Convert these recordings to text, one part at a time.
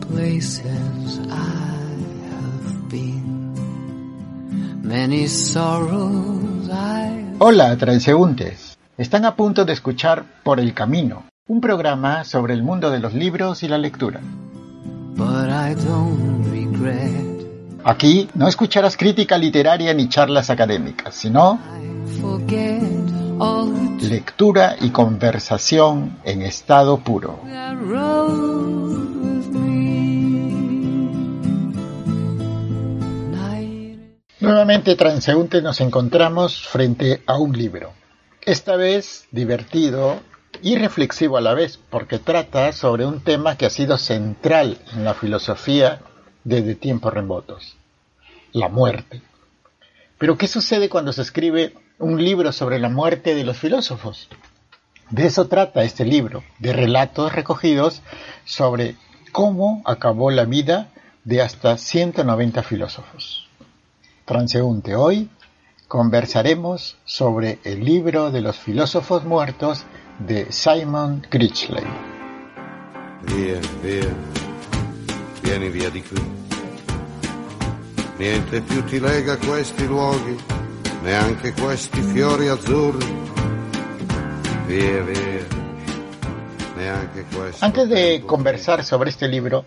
places I have been, many sorrows I Hola, transeúntes. Están a punto de escuchar Por el Camino, un programa sobre el mundo de los libros y la lectura. but I don't regret. Aquí no escucharás crítica literaria ni charlas académicas, sino lectura y conversación en estado puro. Nuevamente, transeúntes, nos encontramos frente a un libro. Esta vez divertido y reflexivo a la vez, porque trata sobre un tema que ha sido central en la filosofía desde tiempos remotos, la muerte. Pero ¿qué sucede cuando se escribe un libro sobre la muerte de los filósofos? De eso trata este libro, de relatos recogidos sobre cómo acabó la vida de hasta 190 filósofos. Transeúnte, hoy conversaremos sobre el libro de los filósofos muertos de Simon Critchley. Via, via, vieni via di qui. Niente più ti lega questi luoghi, neanche questi fiori azzurri. Via, via, neanche questi. Antes de conversar sobre este libro,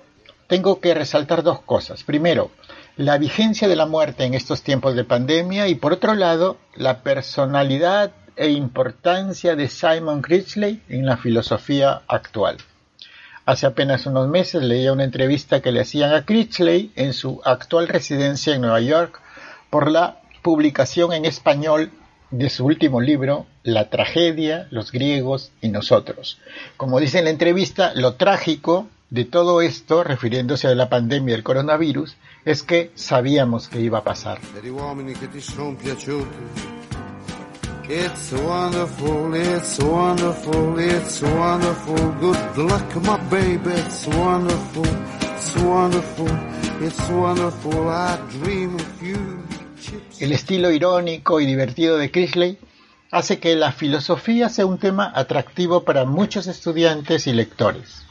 tengo que resaltar dos cosas. Primero, la vigencia de la muerte en estos tiempos de pandemia y por otro lado, la personalidad e importancia de Simon Critchley en la filosofía actual. Hace apenas unos meses leía una entrevista que le hacían a Critchley en su actual residencia en Nueva York por la publicación en español de su último libro, La tragedia, los griegos y nosotros. Como dice en la entrevista, lo trágico de todo esto, refiriéndose a la pandemia del coronavirus, es que sabíamos que iba a pasar. It's wonderful, it's wonderful, it's wonderful. Good luck, my baby. It's wonderful, it's wonderful, it's wonderful. I dream of you. El estilo irónico y divertido de Critchley hace que la filosofía sea un tema atractivo para muchos estudiantes y lectores.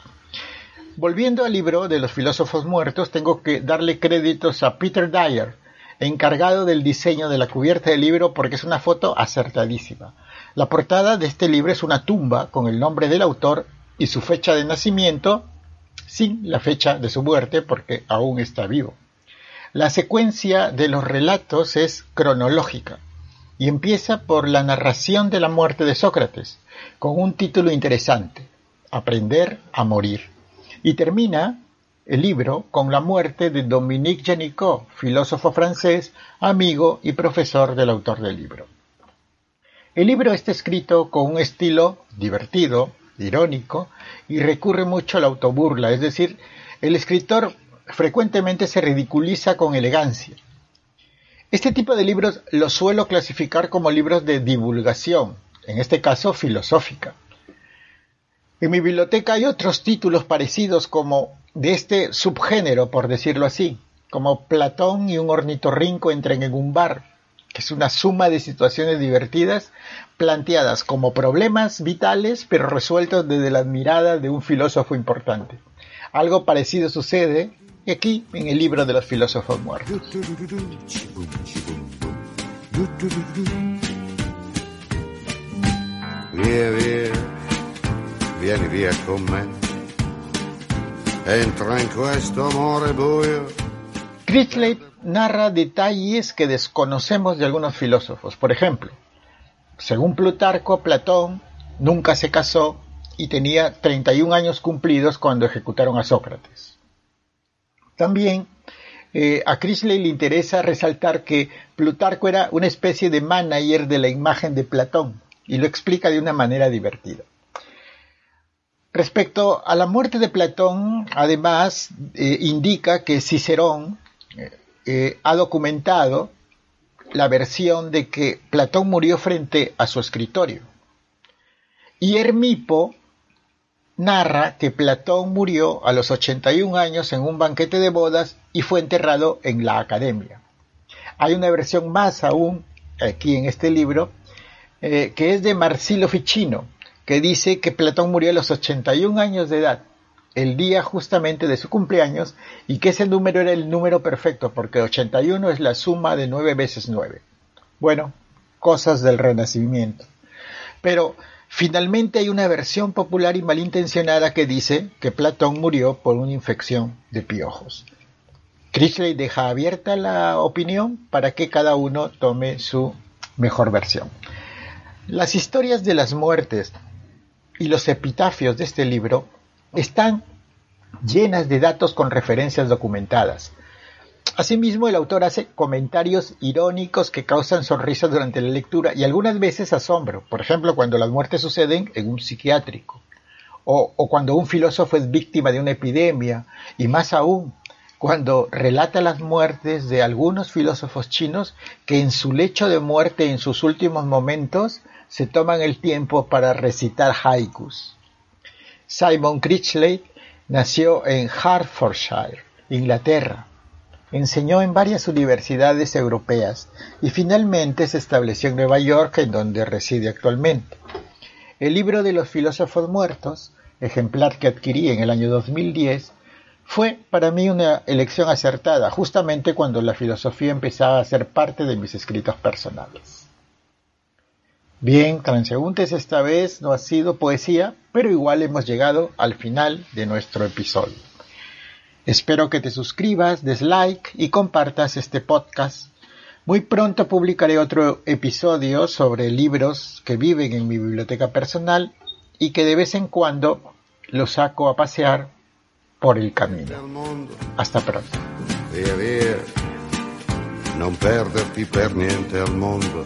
Volviendo al libro de los filósofos muertos, tengo que darle créditos a Peter Dyer, encargado del diseño de la cubierta del libro porque es una foto acertadísima. La portada de este libro es una tumba con el nombre del autor y su fecha de nacimiento sin la fecha de su muerte porque aún está vivo. La secuencia de los relatos es cronológica y empieza por la narración de la muerte de Sócrates, con un título interesante, Aprender a morir, y termina el libro con la muerte de Dominique Janicot, filósofo francés, amigo y profesor del autor del libro. El libro está escrito con un estilo divertido, irónico, y recurre mucho a la autoburla, es decir, el escritor frecuentemente se ridiculiza con elegancia. Este tipo de libros los suelo clasificar como libros de divulgación, en este caso filosófica. En mi biblioteca hay otros títulos parecidos como de este subgénero, por decirlo así, como Platón y un ornitorrinco entran en un bar, que es una suma de situaciones divertidas planteadas como problemas vitales, pero resueltos desde la mirada de un filósofo importante. Algo parecido sucede aquí en el libro de los filósofos muertos. Vieni. Entra questo narra detalles que desconocemos de algunos filósofos. Por ejemplo, según Plutarco, Platón nunca se casó y tenía 31 años cumplidos cuando ejecutaron a Sócrates. También eh, a Critchley le interesa resaltar que Plutarco era una especie de manager de la imagen de Platón y lo explica de una manera divertida. Respecto a la muerte de Platón, además, eh, indica que Cicerón eh, eh, ha documentado la versión de que Platón murió frente a su escritorio. Y Hermipo narra que Platón murió a los 81 años en un banquete de bodas y fue enterrado en la academia. Hay una versión más aún aquí en este libro que es de Marsilio Ficino, que dice que Platón murió a los 81 años de edad el día justamente de su cumpleaños y que ese número era el número perfecto porque 81 es la suma de 9 veces 9. Bueno, cosas del renacimiento. Pero finalmente hay una versión popular y malintencionada que dice que Platón murió por una infección de piojos. Critchley deja abierta la opinión para que cada uno tome su mejor versión. Las historias de las muertes y los epitafios de este libro están llenas de datos con referencias documentadas. Asimismo, el autor hace comentarios irónicos que causan sonrisas durante la lectura y algunas veces asombro, por ejemplo, cuando las muertes suceden en un psiquiátrico, o, o cuando un filósofo es víctima de una epidemia, y más aún, cuando relata las muertes de algunos filósofos chinos que en su lecho de muerte en sus últimos momentos se toman el tiempo para recitar haikus. Simon Critchley nació en Hertfordshire, Inglaterra. Enseñó en varias universidades europeas y finalmente se estableció en Nueva York, en donde reside actualmente. El libro de los filósofos muertos, ejemplar que adquirí en el año 2010, fue para mí una elección acertada, justamente cuando la filosofía empezaba a ser parte de mis escritos personales. Bien, transeúntes, esta vez no ha sido poesía, pero igual hemos llegado al final de nuestro episodio. Espero que te suscribas, des like y compartas este podcast. Muy pronto publicaré otro episodio sobre libros que viven en mi biblioteca personal y que de vez en cuando los saco a pasear por el camino. Hasta pronto. non perderti per niente al mondo